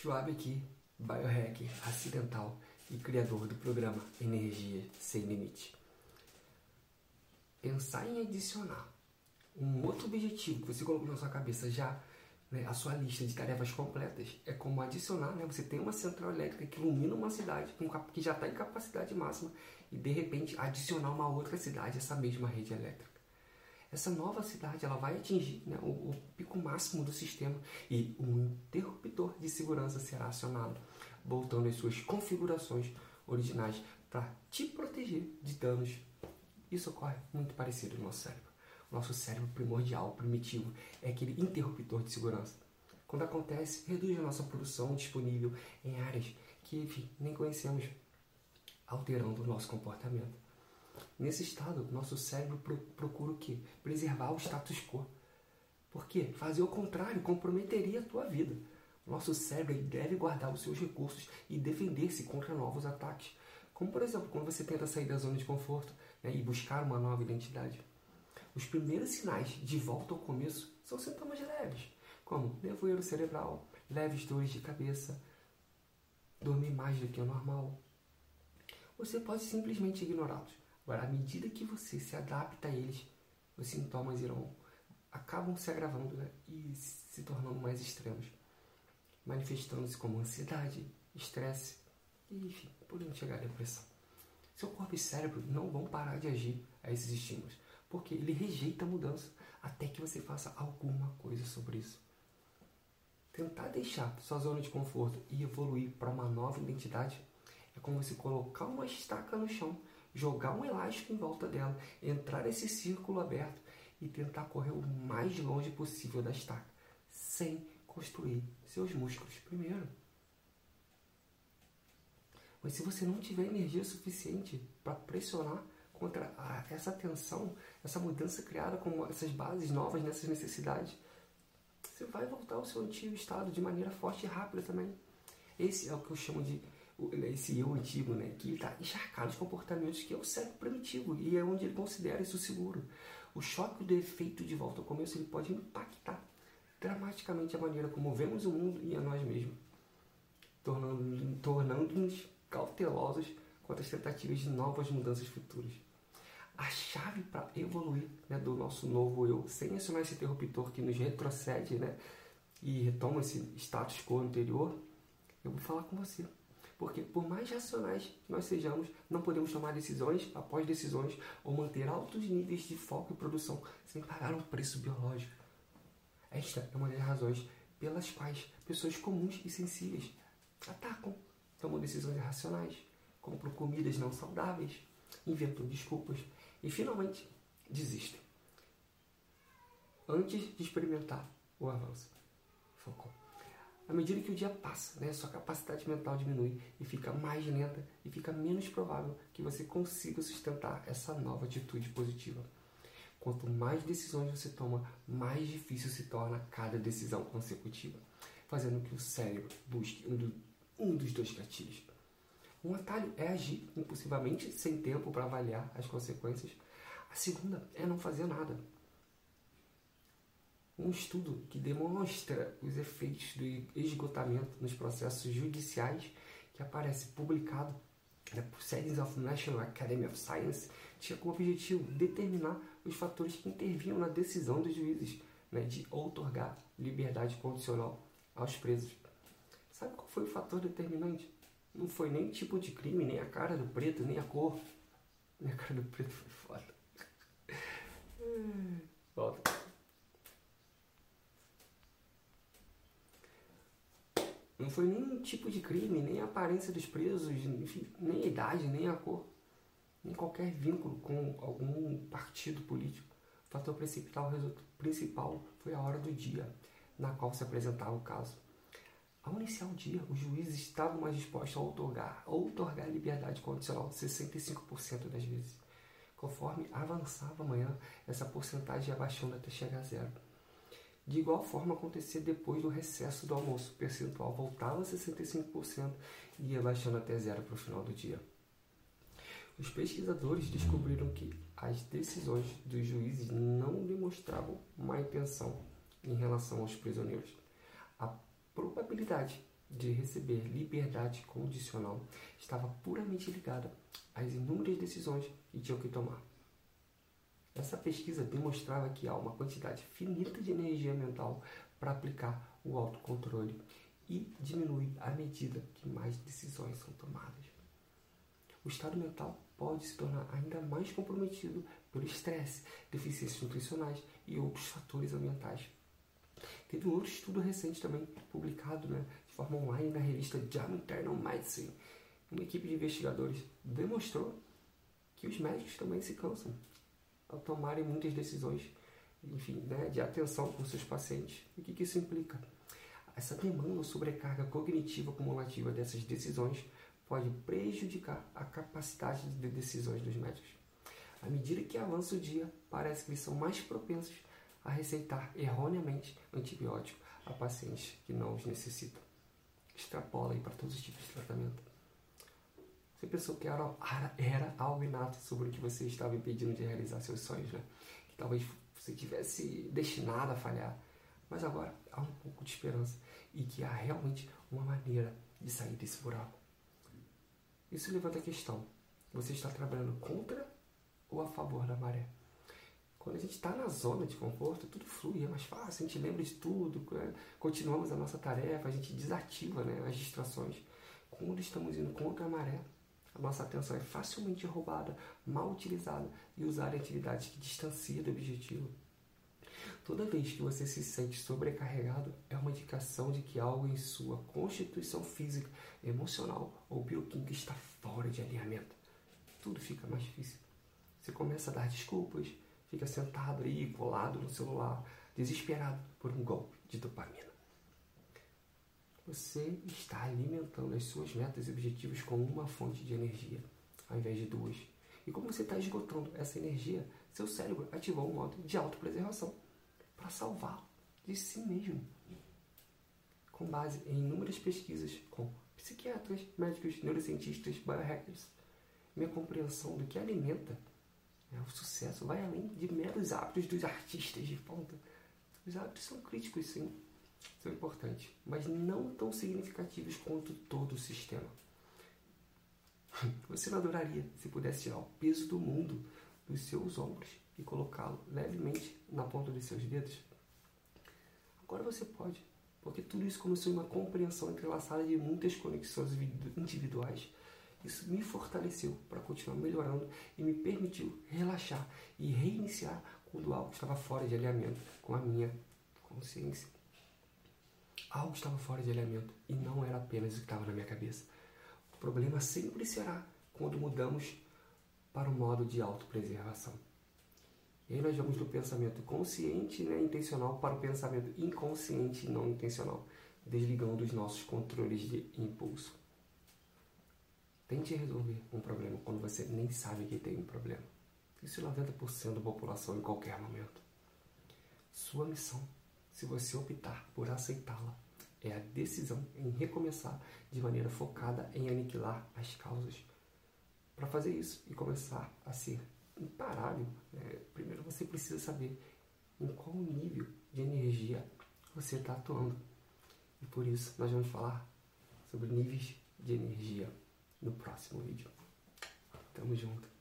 Schwab aqui, biohacker acidental e criador do programa Energia Sem Limite. Pensar em adicionar um outro objetivo que você colocou na sua cabeça já, né, a sua lista de tarefas completas, é como adicionar, né, você tem uma central elétrica que ilumina uma cidade que já está em capacidade máxima e de repente adicionar uma outra cidade essa mesma rede elétrica. Essa nova cidade ela vai atingir né, o, o pico máximo do sistema e um interruptor de segurança será acionado, voltando às suas configurações originais para te proteger de danos. Isso ocorre muito parecido no nosso cérebro. O nosso cérebro primordial, primitivo, é aquele interruptor de segurança. Quando acontece, reduz a nossa produção disponível em áreas que, enfim, nem conhecemos, alterando o nosso comportamento. Nesse estado, nosso cérebro procura o quê? Preservar o status quo. Por quê? Fazer o contrário comprometeria a tua vida. Nosso cérebro deve guardar os seus recursos e defender-se contra novos ataques. Como, por exemplo, quando você tenta sair da zona de conforto né, e buscar uma nova identidade. Os primeiros sinais de volta ao começo são sintomas leves, como nevoeiro cerebral, leves dores de cabeça, dormir mais do que o normal. Você pode simplesmente ignorá-los. Agora, à medida que você se adapta a eles, os sintomas irão acabam se agravando né? e se tornando mais extremos, manifestando-se como ansiedade, estresse e, enfim, podendo chegar à depressão. Seu corpo e cérebro não vão parar de agir a esses estímulos porque ele rejeita a mudança até que você faça alguma coisa sobre isso. Tentar deixar sua zona de conforto e evoluir para uma nova identidade é como você colocar uma estaca no chão, jogar um elástico em volta dela, entrar nesse círculo aberto e tentar correr o mais longe possível da estaca, sem construir seus músculos primeiro. Mas se você não tiver energia suficiente para pressionar contra essa tensão, essa mudança criada com essas bases novas nessas necessidades, você vai voltar ao seu antigo estado de maneira forte e rápida também. Esse é o que eu chamo de esse eu antigo, né, que está encharcado de comportamentos que é o cérebro primitivo e é onde ele considera isso seguro. O choque do efeito de volta ao começo ele pode impactar dramaticamente a maneira como vemos o mundo e a nós mesmos, tornando-nos tornando cautelosos quanto às tentativas de novas mudanças futuras a chave para evoluir né, do nosso novo eu, sem acionar esse interruptor que nos retrocede né, e retoma esse status quo anterior, eu vou falar com você. Porque por mais racionais que nós sejamos, não podemos tomar decisões após decisões ou manter altos níveis de foco e produção sem pagar um preço biológico. Esta é uma das razões pelas quais pessoas comuns e sensíveis atacam, tomam decisões irracionais, compram comidas não saudáveis, inventam desculpas e finalmente desistem antes de experimentar o avanço. Focou. À medida que o dia passa, né, sua capacidade mental diminui e fica mais lenta e fica menos provável que você consiga sustentar essa nova atitude positiva. Quanto mais decisões você toma, mais difícil se torna cada decisão consecutiva, fazendo que o cérebro busque um, do, um dos dois gatilhos um atalho é agir impulsivamente, sem tempo para avaliar as consequências. A segunda é não fazer nada. Um estudo que demonstra os efeitos do esgotamento nos processos judiciais, que aparece publicado por Settings of National Academy of Science, tinha como objetivo determinar os fatores que intervinham na decisão dos juízes né, de outorgar liberdade condicional aos presos. Sabe qual foi o fator determinante? Não foi nem tipo de crime, nem a cara do preto, nem a cor. A cara do preto foi foda. Volta. Não foi nem tipo de crime, nem a aparência dos presos, enfim, nem a idade, nem a cor, nem qualquer vínculo com algum partido político. O fator principal, principal foi a hora do dia na qual se apresentava o caso. Ao iniciar o dia, os juízes estavam mais dispostos a outorgar, a liberdade condicional 65% das vezes. Conforme avançava a manhã, essa porcentagem ia baixando até chegar a zero. De igual forma acontecia depois do recesso do almoço, o percentual voltava a 65% e ia baixando até zero para o final do dia. Os pesquisadores descobriram que as decisões dos juízes não demonstravam má intenção em relação aos prisioneiros. A probabilidade de receber liberdade condicional estava puramente ligada às inúmeras decisões que tinham que tomar. Essa pesquisa demonstrava que há uma quantidade finita de energia mental para aplicar o autocontrole e diminui à medida que mais decisões são tomadas. O estado mental pode se tornar ainda mais comprometido pelo estresse, deficiências nutricionais e outros fatores ambientais. Teve um outro estudo recente também, publicado né, de forma online na revista JAMA Internal Medicine. Uma equipe de investigadores demonstrou que os médicos também se cansam ao tomarem muitas decisões enfim, né, de atenção com seus pacientes. O que, que isso implica? Essa demanda ou sobrecarga cognitiva acumulativa dessas decisões pode prejudicar a capacidade de decisões dos médicos. À medida que avança o dia, parece que eles são mais propensos a receitar erroneamente antibiótico a pacientes que não os necessitam. Extrapola aí para todos os tipos de tratamento. Você pensou que era, era algo inato sobre o que você estava impedindo de realizar seus sonhos, né? Que talvez você tivesse destinado a falhar. Mas agora há um pouco de esperança e que há realmente uma maneira de sair desse buraco. Isso levanta a questão: você está trabalhando contra ou a favor da maré? Quando a gente está na zona de conforto, tudo flui, é mais fácil, a gente lembra de tudo, né? continuamos a nossa tarefa, a gente desativa né, as distrações. Quando estamos indo contra a maré, nossa atenção é facilmente roubada, mal utilizada e usada em atividades que distanciam do objetivo. Toda vez que você se sente sobrecarregado, é uma indicação de que algo em sua constituição física, emocional ou bioquímica está fora de alinhamento. Tudo fica mais difícil. Você começa a dar desculpas, fica sentado aí, colado no celular, desesperado por um golpe de dopamina. Você está alimentando as suas metas e objetivos com uma fonte de energia, ao invés de duas. E como você está esgotando essa energia, seu cérebro ativou um modo de autopreservação para salvá-lo de si mesmo. Com base em inúmeras pesquisas com psiquiatras, médicos, neurocientistas, biohackers, minha compreensão do que alimenta né, o sucesso vai além de meros hábitos dos artistas de ponta. Os hábitos são críticos, sim, são importantes, mas não tão significativos quanto todo o sistema. Você não adoraria se pudesse tirar o peso do mundo dos seus ombros e colocá-lo levemente na ponta dos seus dedos? Agora você pode, porque tudo isso começou em uma compreensão entrelaçada de muitas conexões individuais. Isso me fortaleceu para continuar melhorando e me permitiu relaxar e reiniciar quando algo estava fora de alinhamento com a minha consciência. Algo estava fora de alinhamento e não era apenas o que estava na minha cabeça. O problema sempre será quando mudamos para o modo de autopreservação. E aí nós vamos do pensamento consciente né, intencional para o pensamento inconsciente e não intencional, desligando os nossos controles de impulso. Tente resolver um problema quando você nem sabe que tem um problema. Isso é 90% da população em qualquer momento. Sua missão se você optar por aceitá-la. É a decisão em recomeçar de maneira focada em aniquilar as causas. Para fazer isso e começar a ser imparável, né, primeiro você precisa saber em qual nível de energia você está atuando. E por isso nós vamos falar sobre níveis de energia no próximo vídeo. Tamo junto.